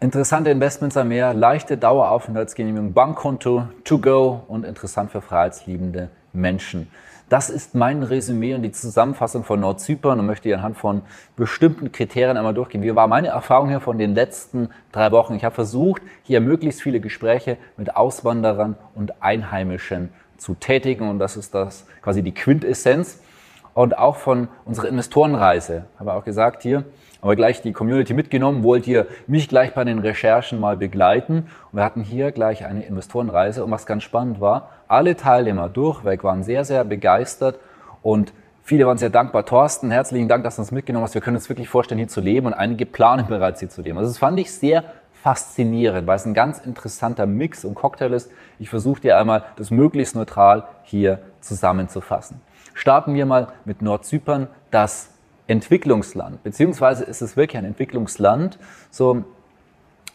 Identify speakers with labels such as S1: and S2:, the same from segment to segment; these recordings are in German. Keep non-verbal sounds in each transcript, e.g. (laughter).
S1: Interessante Investments am Meer, leichte Daueraufenthaltsgenehmigung, Bankkonto, to go und interessant für freiheitsliebende Menschen. Das ist mein Resümee und die Zusammenfassung von Nordzypern und möchte anhand von bestimmten Kriterien einmal durchgehen. Wie war meine Erfahrung hier von den letzten drei Wochen? Ich habe versucht, hier möglichst viele Gespräche mit Auswanderern und Einheimischen zu tätigen und das ist das quasi die Quintessenz. Und auch von unserer Investorenreise habe auch gesagt hier, aber gleich die Community mitgenommen, wollt ihr mich gleich bei den Recherchen mal begleiten. Und wir hatten hier gleich eine Investorenreise. Und was ganz spannend war, alle Teilnehmer durchweg waren sehr, sehr begeistert und viele waren sehr dankbar. Thorsten, herzlichen Dank, dass du uns mitgenommen hast. Wir können uns wirklich vorstellen, hier zu leben und einige planen bereits hier zu leben. Also das fand ich sehr faszinierend, weil es ein ganz interessanter Mix und Cocktail ist. Ich versuche dir einmal das möglichst neutral hier zusammenzufassen. Starten wir mal mit Nordzypern, das Entwicklungsland, beziehungsweise ist es wirklich ein Entwicklungsland. So,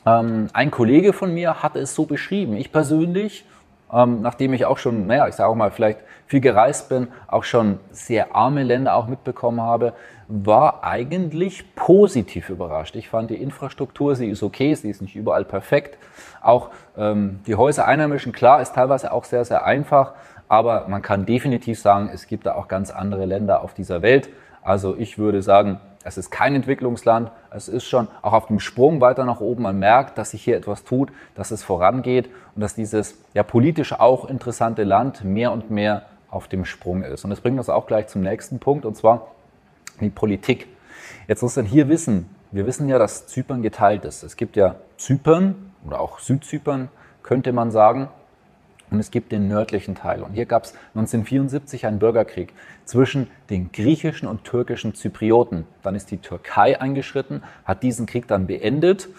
S1: ähm, ein Kollege von mir hat es so beschrieben. Ich persönlich, ähm, nachdem ich auch schon, naja, ich sage auch mal, vielleicht viel gereist bin, auch schon sehr arme Länder auch mitbekommen habe, war eigentlich positiv überrascht. Ich fand die Infrastruktur, sie ist okay, sie ist nicht überall perfekt. Auch ähm, die Häuser Einheimischen, klar, ist teilweise auch sehr, sehr einfach, aber man kann definitiv sagen, es gibt da auch ganz andere Länder auf dieser Welt. Also ich würde sagen, es ist kein Entwicklungsland. Es ist schon auch auf dem Sprung weiter nach oben. Man merkt, dass sich hier etwas tut, dass es vorangeht und dass dieses ja politisch auch interessante Land mehr und mehr auf dem Sprung ist. Und das bringt uns auch gleich zum nächsten Punkt und zwar die Politik. Jetzt muss man hier wissen, wir wissen ja, dass Zypern geteilt ist. Es gibt ja Zypern oder auch Südzypern, könnte man sagen und es gibt den nördlichen Teil. Und hier gab es 1974 einen Bürgerkrieg zwischen den griechischen und türkischen Zyprioten. Dann ist die Türkei eingeschritten, hat diesen Krieg dann beendet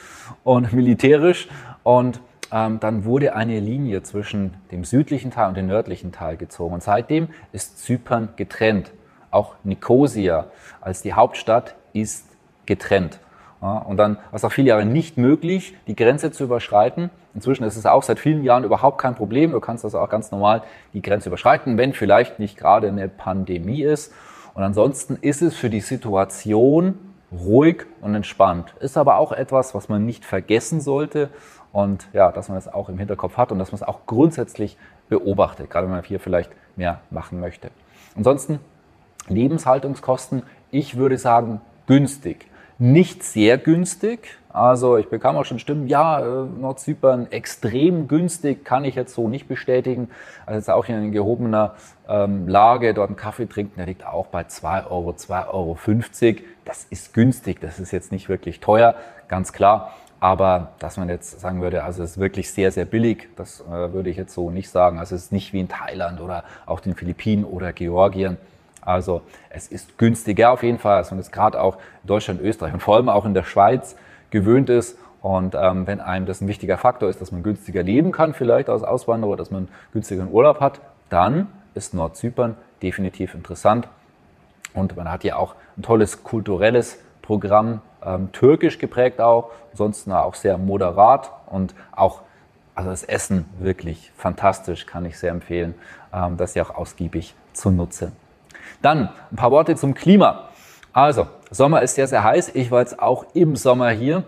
S1: und (laughs) militärisch und ähm, dann wurde eine Linie zwischen dem südlichen Teil und dem nördlichen Teil gezogen. Und seitdem ist Zypern getrennt. Auch Nikosia als die Hauptstadt ist getrennt. Ja, und dann war es auch viele Jahre nicht möglich, die Grenze zu überschreiten. Inzwischen ist es auch seit vielen Jahren überhaupt kein Problem. Du kannst also auch ganz normal die Grenze überschreiten, wenn vielleicht nicht gerade eine Pandemie ist. Und ansonsten ist es für die Situation ruhig und entspannt. Ist aber auch etwas, was man nicht vergessen sollte und ja, dass man es auch im Hinterkopf hat und dass man es auch grundsätzlich beobachtet, gerade wenn man hier vielleicht mehr machen möchte. Ansonsten Lebenshaltungskosten, ich würde sagen günstig nicht sehr günstig. Also ich bekam auch schon Stimmen, ja, äh, Nordzypern extrem günstig, kann ich jetzt so nicht bestätigen. Also jetzt auch in gehobener ähm, Lage dort einen Kaffee trinken, der liegt auch bei 2 Euro, 2,50 Euro. Das ist günstig, das ist jetzt nicht wirklich teuer, ganz klar. Aber dass man jetzt sagen würde, also es ist wirklich sehr, sehr billig, das äh, würde ich jetzt so nicht sagen. Also es ist nicht wie in Thailand oder auch den Philippinen oder Georgien. Also es ist günstiger auf jeden Fall, als man es gerade auch in Deutschland, Österreich und vor allem auch in der Schweiz gewöhnt ist. Und ähm, wenn einem das ein wichtiger Faktor ist, dass man günstiger leben kann, vielleicht als Auswanderer, dass man günstigeren Urlaub hat, dann ist Nordzypern definitiv interessant. Und man hat ja auch ein tolles kulturelles Programm, ähm, türkisch geprägt auch, ansonsten auch sehr moderat und auch also das Essen wirklich fantastisch, kann ich sehr empfehlen, ähm, das ja auch ausgiebig zu nutzen. Dann ein paar Worte zum Klima. Also, Sommer ist sehr, sehr heiß. Ich war jetzt auch im Sommer hier.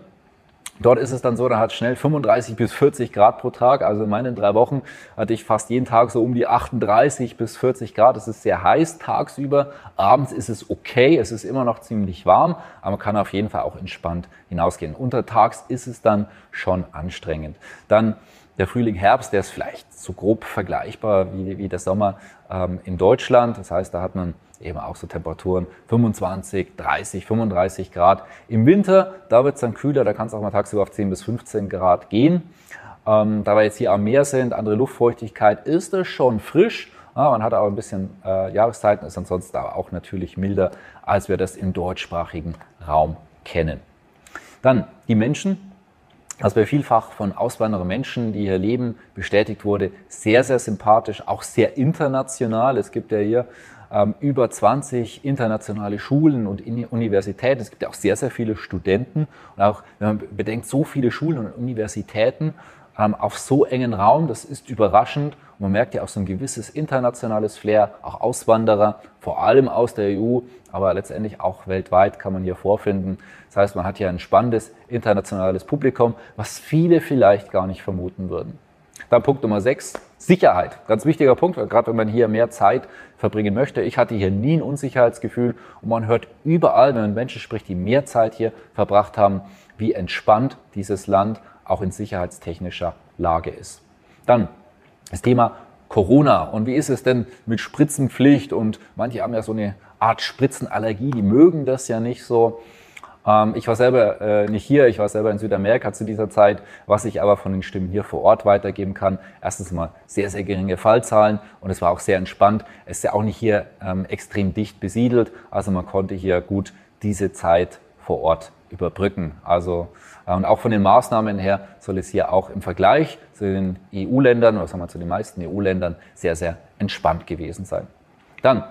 S1: Dort ist es dann so, da hat schnell 35 bis 40 Grad pro Tag. Also in meinen drei Wochen hatte ich fast jeden Tag so um die 38 bis 40 Grad. Es ist sehr heiß tagsüber. Abends ist es okay. Es ist immer noch ziemlich warm, aber man kann auf jeden Fall auch entspannt hinausgehen. Untertags ist es dann schon anstrengend. Dann der Frühling, Herbst, der ist vielleicht so grob vergleichbar wie, wie der Sommer ähm, in Deutschland. Das heißt, da hat man eben auch so Temperaturen 25, 30, 35 Grad. Im Winter, da wird es dann kühler, da kann es auch mal tagsüber auf 10 bis 15 Grad gehen. Ähm, da wir jetzt hier am Meer sind, andere Luftfeuchtigkeit, ist es schon frisch. Ja, man hat auch ein bisschen äh, Jahreszeiten, ist ansonsten aber auch natürlich milder, als wir das im deutschsprachigen Raum kennen. Dann die Menschen. Was bei vielfach von auswandernden Menschen, die hier leben, bestätigt wurde, sehr, sehr sympathisch, auch sehr international. Es gibt ja hier ähm, über 20 internationale Schulen und Universitäten. Es gibt ja auch sehr, sehr viele Studenten. Und auch, wenn man bedenkt, so viele Schulen und Universitäten ähm, auf so engen Raum, das ist überraschend. Und man merkt ja auch so ein gewisses internationales Flair, auch Auswanderer, vor allem aus der EU, aber letztendlich auch weltweit kann man hier vorfinden. Das heißt, man hat hier ein spannendes internationales Publikum, was viele vielleicht gar nicht vermuten würden. Dann Punkt Nummer 6, Sicherheit. Ganz wichtiger Punkt, gerade wenn man hier mehr Zeit verbringen möchte. Ich hatte hier nie ein Unsicherheitsgefühl und man hört überall, wenn man Menschen spricht, die mehr Zeit hier verbracht haben, wie entspannt dieses Land auch in sicherheitstechnischer Lage ist. Dann das Thema Corona. Und wie ist es denn mit Spritzenpflicht? Und manche haben ja so eine Art Spritzenallergie, die mögen das ja nicht so. Ähm, ich war selber äh, nicht hier, ich war selber in Südamerika zu dieser Zeit, was ich aber von den Stimmen hier vor Ort weitergeben kann. Erstens mal sehr, sehr geringe Fallzahlen und es war auch sehr entspannt. Es ist ja auch nicht hier ähm, extrem dicht besiedelt, also man konnte hier gut diese Zeit vor Ort überbrücken. Also äh, und auch von den Maßnahmen her soll es hier auch im Vergleich zu den EU-Ländern oder sagen wir zu den meisten EU-Ländern sehr, sehr entspannt gewesen sein. Dann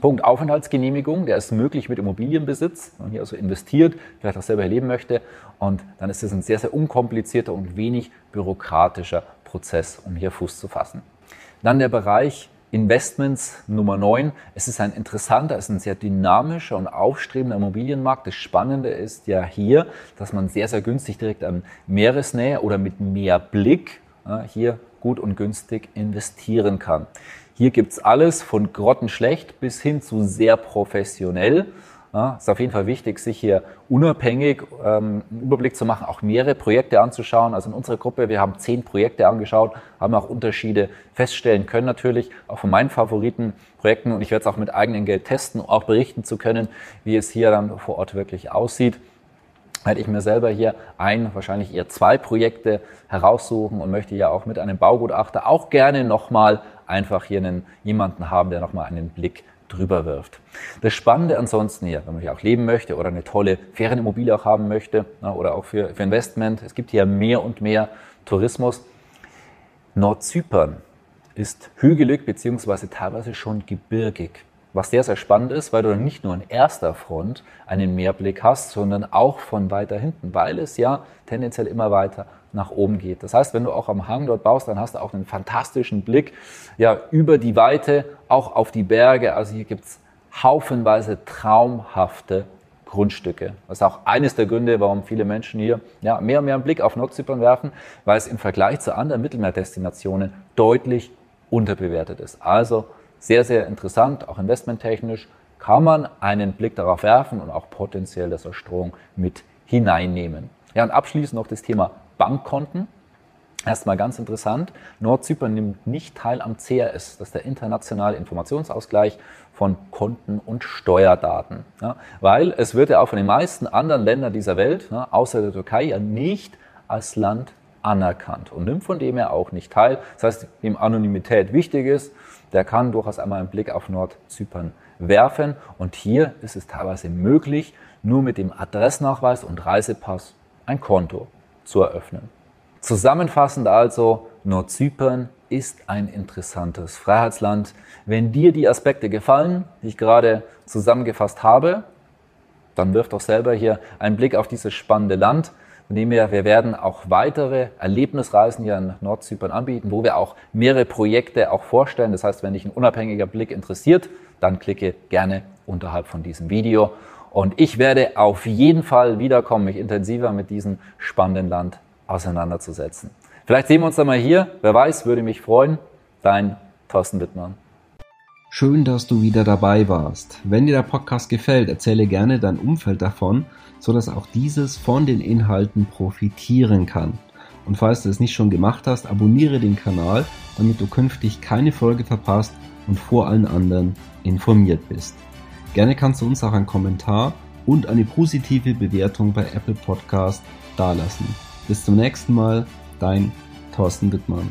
S1: Punkt Aufenthaltsgenehmigung, der ist möglich mit Immobilienbesitz, wenn man hier also investiert, vielleicht auch selber erleben möchte. Und dann ist es ein sehr, sehr unkomplizierter und wenig bürokratischer Prozess, um hier Fuß zu fassen. Dann der Bereich Investments Nummer 9. Es ist ein interessanter, es ist ein sehr dynamischer und aufstrebender Immobilienmarkt. Das Spannende ist ja hier, dass man sehr, sehr günstig direkt am Meeresnähe oder mit mehr Blick hier gut und günstig investieren kann. Hier gibt es alles von grottenschlecht bis hin zu sehr professionell. Ja, ist auf jeden Fall wichtig, sich hier unabhängig ähm, einen Überblick zu machen, auch mehrere Projekte anzuschauen. Also in unserer Gruppe, wir haben zehn Projekte angeschaut, haben auch Unterschiede feststellen können natürlich, auch von meinen Favoritenprojekten. Und ich werde es auch mit eigenem Geld testen, auch berichten zu können, wie es hier dann vor Ort wirklich aussieht werde ich mir selber hier ein, wahrscheinlich eher zwei Projekte heraussuchen und möchte ja auch mit einem Baugutachter auch gerne nochmal einfach hier einen, jemanden haben, der nochmal einen Blick drüber wirft. Das Spannende ansonsten hier, wenn man hier auch leben möchte oder eine tolle Ferienimmobilie auch haben möchte oder auch für, für Investment, es gibt hier mehr und mehr Tourismus. Nordzypern ist hügelig beziehungsweise teilweise schon gebirgig. Was sehr, sehr spannend ist, weil du dann nicht nur an erster Front einen Mehrblick hast, sondern auch von weiter hinten, weil es ja tendenziell immer weiter nach oben geht. Das heißt, wenn du auch am Hang dort baust, dann hast du auch einen fantastischen Blick ja, über die Weite, auch auf die Berge. Also hier gibt es haufenweise traumhafte Grundstücke. Das ist auch eines der Gründe, warum viele Menschen hier ja, mehr und mehr einen Blick auf Nordzypern werfen, weil es im Vergleich zu anderen Mittelmeerdestinationen deutlich unterbewertet ist. Also sehr, sehr interessant, auch investmenttechnisch kann man einen Blick darauf werfen und auch potenziell das Erstrohung mit hineinnehmen. Ja, und abschließend noch das Thema Bankkonten. Erstmal ganz interessant, Nordzypern nimmt nicht teil am CRS, das ist der internationale Informationsausgleich von Konten und Steuerdaten. Ja, weil es wird ja auch von den meisten anderen Ländern dieser Welt, ja, außer der Türkei, ja nicht als Land anerkannt und nimmt von dem her auch nicht teil. Das heißt, dem Anonymität wichtig ist, der kann durchaus einmal einen Blick auf Nordzypern werfen. Und hier ist es teilweise möglich, nur mit dem Adressnachweis und Reisepass ein Konto zu eröffnen. Zusammenfassend also, Nordzypern ist ein interessantes Freiheitsland. Wenn dir die Aspekte gefallen, die ich gerade zusammengefasst habe, dann wirf doch selber hier einen Blick auf dieses spannende Land. Wir werden auch weitere Erlebnisreisen hier in Nordzypern anbieten, wo wir auch mehrere Projekte auch vorstellen. Das heißt, wenn dich ein unabhängiger Blick interessiert, dann klicke gerne unterhalb von diesem Video. Und ich werde auf jeden Fall wiederkommen, mich intensiver mit diesem spannenden Land auseinanderzusetzen. Vielleicht sehen wir uns dann mal hier. Wer weiß, würde mich freuen. Dein Thorsten Wittmann.
S2: Schön, dass du wieder dabei warst. Wenn dir der Podcast gefällt, erzähle gerne dein Umfeld davon, sodass auch dieses von den Inhalten profitieren kann. Und falls du es nicht schon gemacht hast, abonniere den Kanal, damit du künftig keine Folge verpasst und vor allen anderen informiert bist. Gerne kannst du uns auch einen Kommentar und eine positive Bewertung bei Apple Podcast dalassen. Bis zum nächsten Mal, dein Thorsten Wittmann.